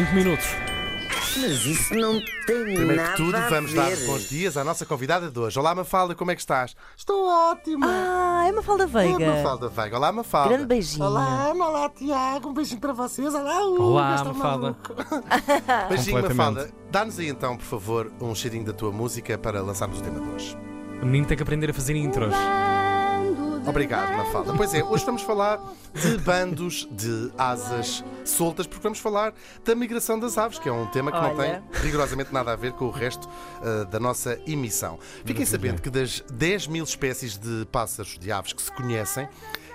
5 minutos. Mas isso não tem Primeiro nada que tudo, a vamos ver. dar bons dias à nossa convidada de hoje. Olá, Mafalda, como é que estás? Estou ótima. Ah, é Mafalda É Veiga. Mafalda Veiga. Olá, Mafalda. Grande beijinho. Olá, Ana, olá, Tiago. Um beijinho para vocês. Olá, Hugo. Olá, é Mafalda. Beijinho. Mafalda. Dá-nos aí então, por favor, um cheirinho da tua música para lançarmos o tema de hoje. O menino tem que aprender a fazer intros. Obrigado, Mafalda. Pois é, hoje vamos falar de bandos de asas soltas, porque vamos falar da migração das aves, que é um tema que não Olha. tem rigorosamente nada a ver com o resto ah, da nossa emissão. Fiquem sabendo que das 10 mil espécies de pássaros, de aves que se conhecem,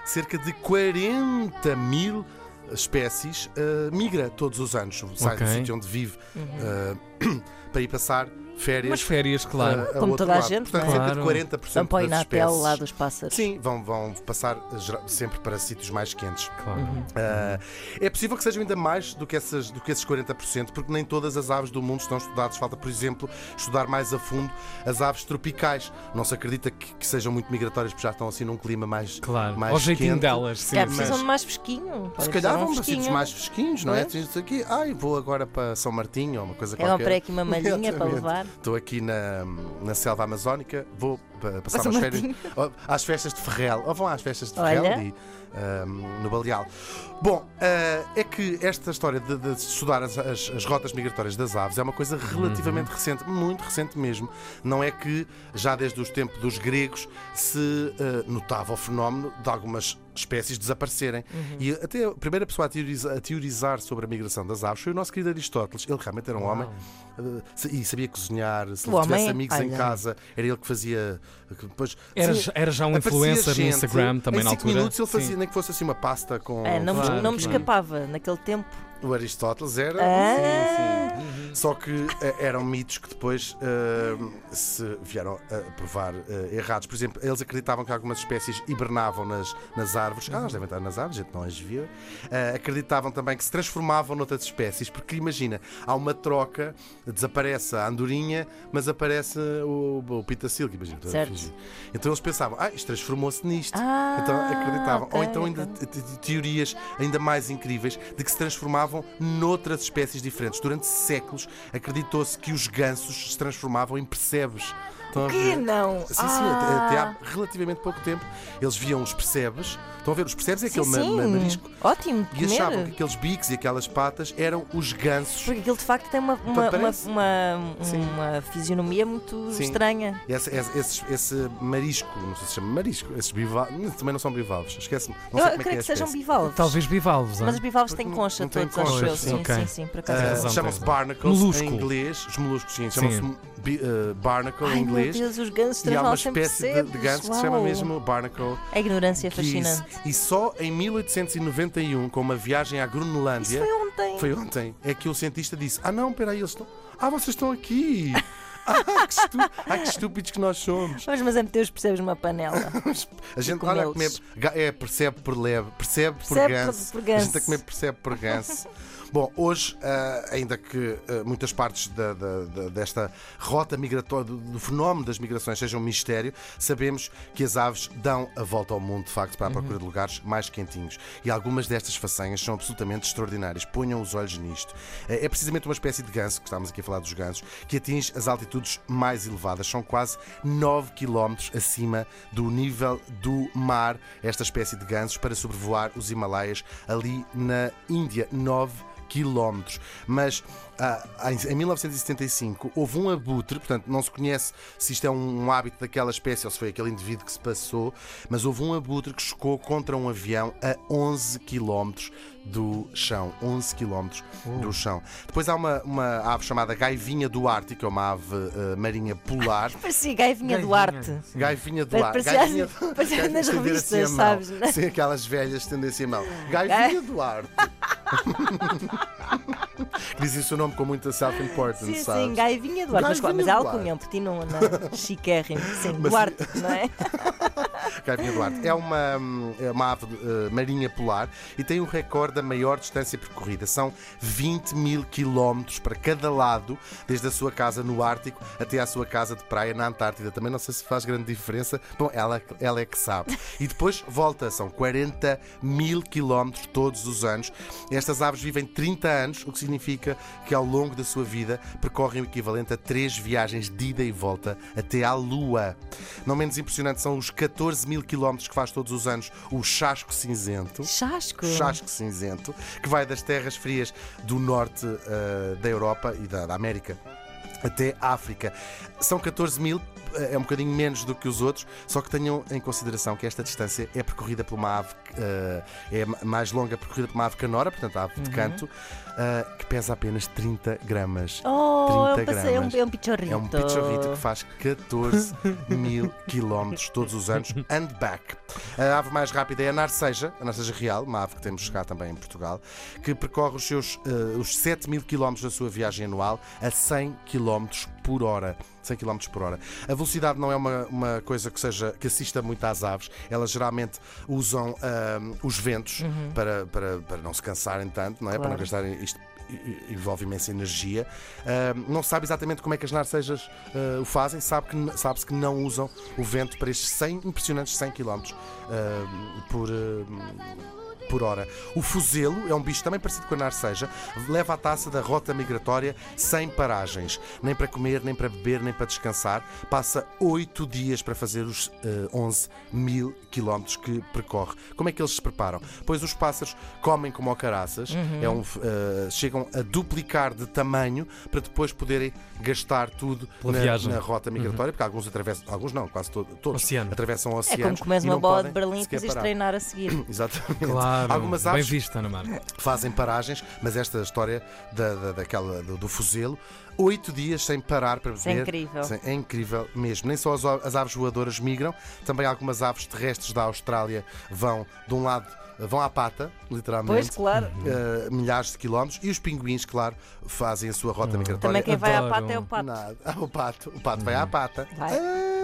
cerca de 40 mil espécies ah, migra todos os anos, sai Ok. do sítio onde vive ah, para ir passar férias. Umas férias, claro. a Como toda a lado. gente, Portanto, não é? cerca de 40% São para o das Inatel lá dos pássaros. Sim, vão, vão passar eh, sempre para sítios mais quentes. claro. Ah, é possível que sejam ainda mais do que, essas, do que esses 40%, porque nem todas as aves do mundo estão estudadas. Falta, por exemplo, estudar mais a fundo as aves tropicais. Não se acredita que, que sejam muito migratórias, porque já estão assim num clima mais. Claro. mais Ao jeitinho quente. delas, sim. Mas- precisam de mais fresquinho. Se calhar vão um fresquinho. mais fresquinhos, não é? É. Tens aqui, ai, vou agora para São Martinho ou uma coisa Pegam qualquer. para aqui uma malhinha para levar. Estou aqui na, na selva amazónica, vou pa- passar umas férias oh, às festas de Ferrel. Ou vão às festas de Olha. Ferrel e, ahm, no Baleal. Bom, ah, é que esta história de, de estudar as, as- as rotas migratórias das aves é uma coisa relativamente recente, muito recente mesmo. Não é que já desde os tempos dos gregos se ah, notava o fenómeno de algumas espécies desaparecerem. E até a primeira pessoa a teorizar, a teorizar sobre a migração das aves foi o nosso querido Aristóteles. Ele realmente era um homem Uh, e sabia cozinhar, se O ele tivesse homem, amigos em olha. casa, era ele que fazia. Que Depois, Era, era já um influencer no gente, Instagram também em na altura. minutos ele fazia, Sim. nem que fosse assim uma pasta com. É, não, me- Claro, não me escapava naquele tempo. O Aristóteles era. Ah, Só que eh, eram mitos que depois eh, se vieram a provar eh, errados. Por exemplo, eles acreditavam que algumas espécies hibernavam nas, nas árvores. Ah, elas devem estar nas árvores, a gente não as viu. Acreditavam também que se transformavam noutras espécies, porque imagina, há uma troca, desaparece a andorinha, mas aparece o, o pitacilgo, imagina. Certo. fingir. Então eles pensavam, ah, isto transformou-se nisto. Ah, então acreditavam. Ou ok, então ainda teorias ainda mais incríveis de que se transformavam noutras espécies diferentes. Durante séculos acreditou-se que os gansos se transformavam em percebes. Estão a que ver? não? Sim, sim, até, até Ah. há relativamente pouco tempo eles viam os percebes. Estão a ver? Os percebes é Sim, aquele ma- sim. marisco. Ótimo E achavam que comer. aqueles bicos e aquelas patas eram os gansos. Porque aquilo de facto tem uma, uma, uma, uma, Sim. uma fisionomia muito Sim. estranha. Esse, esse, esse- esse marisco, não sei se se chama marisco, esses bivalves, também não são bivalves, esquece-me. Não Eu sei como é que creio é que sejam bivalves. Talvez bivalves. Mas ah? os bivalves têm concha não todos, acho concha, eu. sim. Sim, Ok. sim, sim, por acaso. Ah, é razão, chamam-se barnacles Molusco. em inglês. Os moluscos, sim, chamam-se Sim. uh, barnacle Ai em meu inglês. Deus, os gansos E há uma espécie de, de ganso que se chama mesmo barnacle. A ignorância é fascinante. E só em 1891, com uma viagem à Isso Groenlândia, foi ontem. foi ontem, é que o cientista disse: Ah, não, peraí, eles estão. Ah, vocês estão aqui! Ah, que, estu... ah, que estúpidos que nós somos! Mas, mas é os percebes numa panela. A gente olha a comer. ga- É, percebe por leve, percebe por Percebe ganso. por- por A ganso. gente a comer percebe por ganso. Bom, hoje, ah, ainda que ah, muitas partes da- da- desta rota migratória, do, fenómeno das migrações sejam um mistério, sabemos que as aves dão a volta ao mundo, de facto, para a procura de lugares mais quentinhos. E algumas destas façanhas são absolutamente extraordinárias. Ponham os olhos nisto. É é precisamente uma espécie de ganso, que estamos aqui a falar dos gansos, que atinge as altitudes mais elevadas. São quase 9 km acima do nível do mar, esta espécie de gansos, para sobrevoar os Himalaias ali na Índia. 9 quilómetros. Mas ah, em em 1975 houve um abutre, portanto não se conhece se isto é um hábito daquela espécie ou se foi aquele indivíduo que se passou, mas houve um abutre que chocou contra um avião a 11 quilómetros do chão. 11 quilómetros do chão. Depois há uma, uma ave chamada gaivinha do Ártico, que é uma ave ah, marinha polar. Parecia Gaivinha Duarte. Gaivinha do Ártico. parecia parecia nas revistas, sabes, né? Sim, aquelas velhas assim a mão. Gaivinha do Ártico. Dizem o nome com muita self-importance, Sim, sabes? sim, Gaivinha Duarte. Mas, Gaivinha mas é Duarte. um petit não, não. Chiquérrimo. Sim, Mas- Duarte, não é? Gaivina do Arte. É uma, é uma ave eh, marinha polar e tem o recorde da maior distância percorrida. São 20 mil quilómetros para cada lado, desde a sua casa no Ártico até à sua casa de praia na Antártida. Também não sei se faz grande diferença. Bom, ela, ela é que sabe. E depois volta, são 40 mil quilómetros todos os anos. Estas aves vivem 30 anos, o que significa que ao longo da sua vida percorrem o equivalente a três viagens de ida e volta até à Lua. Não menos impressionante são os 14 mil quilómetros que faz todos os anos o Chasco Cinzento. Chasco. Chasco Cinzento, que vai das terras frias do norte eh, da Europa e da, da América até África. São 14 mil, eh, é um bocadinho menos do que os outros, só que tenham em consideração que esta distância é percorrida por uma ave, eh, é mais longa percorrida por uma ave canora, portanto a ave de canto, eh, que pesa apenas 30 gramas. Oh, 30 eu passei, é um, gramas. é um pichorrito. É um pichorrito que faz 14 mil quilómetros todos os anos and back. A ave mais rápida é a narceja, a narceja real, uma ave que temos cá também em Portugal, que percorre os seus eh, os 7 mil quilómetros da sua viagem anual a 100 quilómetros por hora. 100 km por hora. A velocidade não é uma, uma coisa que seja que assista muito às aves. Elas geralmente usam ah, os ventos para, para, para não se cansarem tanto, não é? Para não Claro. gastarem isto envolve imensa energia. Ah, não se sabe exatamente como é que as narcejas ah, o fazem, sabe que, sabe-se que não usam o vento para estes 100, impressionantes 100 km ah, por. Por hora. O fuzelo é um bicho também parecido com a narceja, leva a taça da rota migratória sem paragens, nem para comer, nem para beber, nem para descansar. Passa oito dias para fazer os eh, 11 mil quilómetros que percorre. Como é que eles se preparam? Pois os pássaros comem como ao caraças, é um, eh, chegam a duplicar de tamanho para depois poderem gastar tudo na, na rota migratória, porque alguns atravessam, alguns não, quase to- todos Oceano. atravessam É oceanos. como comes e uma bola de Berlim e parar. treinar a seguir. Exatamente. Claro. Algumas Bem aves visto, Ana Marta. fazem paragens, mas esta história da, da- daquela, do, do fuzelo, oito dias sem parar para é beber. incrível. Sim, é incrível mesmo. Nem só as, as aves voadoras migram, também algumas aves terrestres da Austrália vão de um lado. Vão à pata, Pois, literalmente, claro. eh, milhares de quilómetros, e os pinguins, claro, fazem a sua rota migratória. Também quem vai à pata é o pato. Nada. Ah, o pato. O pato vai à pata. Vai. Ah.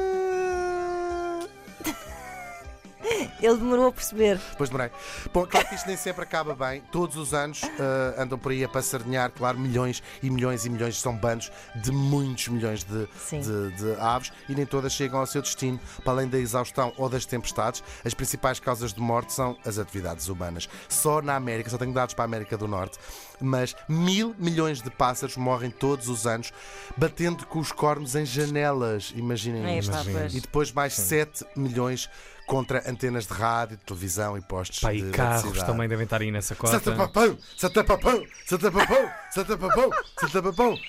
Ele demorou a perceber. Pois demorei. Bom, claro que isto nem sempre acaba bem. Todos os anos ah, andam por aí a passardinhar, claro, milhões e milhões e milhões. São bandos de muitos milhões de, de, de aves e nem todas chegam ao seu destino. Para além da exaustão ou das tempestades, as principais causas de morte são as atividades humanas. Só na América, só tenho dados para a América do Norte, mas mil milhões de pássaros morrem todos os anos batendo com os cornos em janelas. Imaginem isto. está, pois. E depois mais 7 milhões contra antenas de rádio, de televisão e postos Pá, de e carros eletricidade. também devem estar aí nessa cota. Satapapão, satapapão, satapapão, satapapão, satapapão.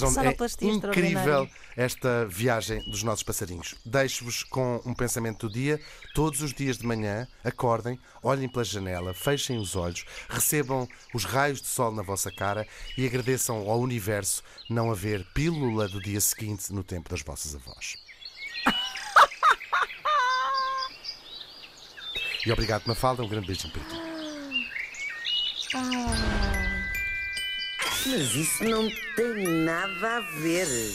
Mas não, é incrível esta viagem dos nossos passarinhos. Deixo-vos com um pensamento do dia. Todos os dias de manhã, acordem, olhem pela janela, fechem os olhos, recebam os raios de sol na vossa cara e agradeçam ao universo não haver pílula do dia seguinte no tempo das vossas avós. E obrigado, Mafalda. Um grande beijinho para ti. Mas isso não tem nada a ver.